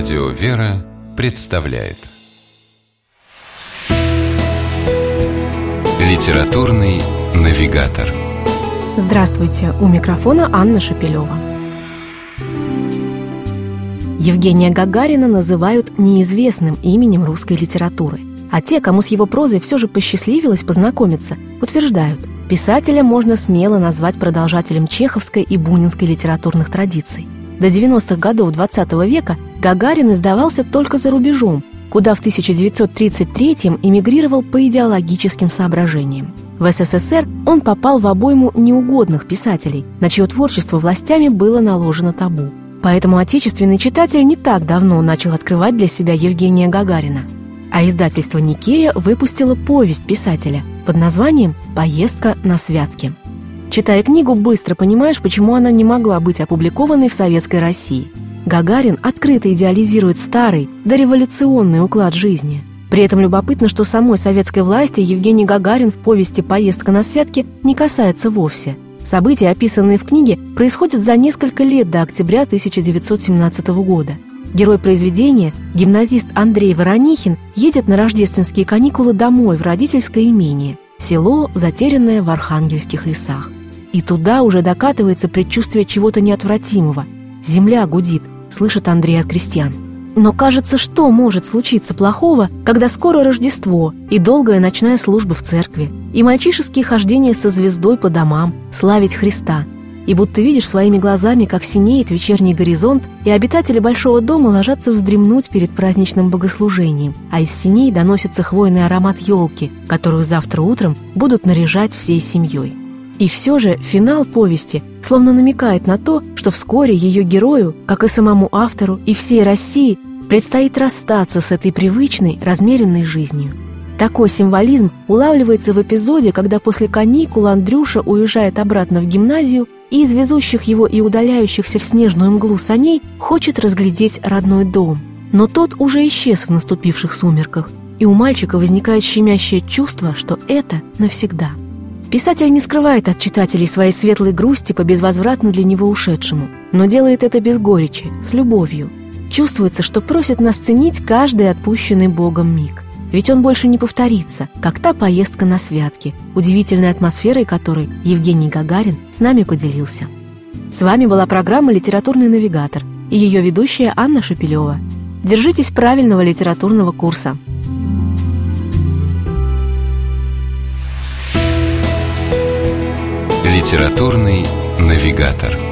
Радио «Вера» представляет Литературный навигатор Здравствуйте! У микрофона Анна Шапилева. Евгения Гагарина называют неизвестным именем русской литературы. А те, кому с его прозой все же посчастливилось познакомиться, утверждают, писателя можно смело назвать продолжателем чеховской и бунинской литературных традиций. До 90-х годов XX века Гагарин издавался только за рубежом, куда в 1933-м эмигрировал по идеологическим соображениям. В СССР он попал в обойму неугодных писателей, на чье творчество властями было наложено табу. Поэтому отечественный читатель не так давно начал открывать для себя Евгения Гагарина. А издательство «Никея» выпустило повесть писателя под названием «Поездка на святки». Читая книгу, быстро понимаешь, почему она не могла быть опубликованной в Советской России. Гагарин открыто идеализирует старый, дореволюционный уклад жизни. При этом любопытно, что самой советской власти Евгений Гагарин в повести «Поездка на святки» не касается вовсе – События, описанные в книге, происходят за несколько лет до октября 1917 года. Герой произведения, гимназист Андрей Воронихин, едет на рождественские каникулы домой в родительское имение, село, затерянное в Архангельских лесах. И туда уже докатывается предчувствие чего-то неотвратимого. Земля гудит, слышит Андрей от крестьян. Но кажется, что может случиться плохого, когда скоро Рождество и долгая ночная служба в церкви, и мальчишеские хождения со звездой по домам, славить Христа. И будто видишь своими глазами, как синеет вечерний горизонт, и обитатели большого дома ложатся вздремнуть перед праздничным богослужением, а из синей доносится хвойный аромат елки, которую завтра утром будут наряжать всей семьей. И все же финал повести словно намекает на то, что вскоре ее герою, как и самому автору и всей России, предстоит расстаться с этой привычной, размеренной жизнью. Такой символизм улавливается в эпизоде, когда после каникул Андрюша уезжает обратно в гимназию и из везущих его и удаляющихся в снежную мглу саней хочет разглядеть родной дом. Но тот уже исчез в наступивших сумерках, и у мальчика возникает щемящее чувство, что это навсегда. Писатель не скрывает от читателей своей светлой грусти по безвозвратно для него ушедшему, но делает это без горечи, с любовью. Чувствуется, что просит нас ценить каждый отпущенный Богом миг. Ведь он больше не повторится, как та поездка на святки, удивительной атмосферой которой Евгений Гагарин с нами поделился. С вами была программа «Литературный навигатор» и ее ведущая Анна Шапилева. Держитесь правильного литературного курса – Литературный навигатор.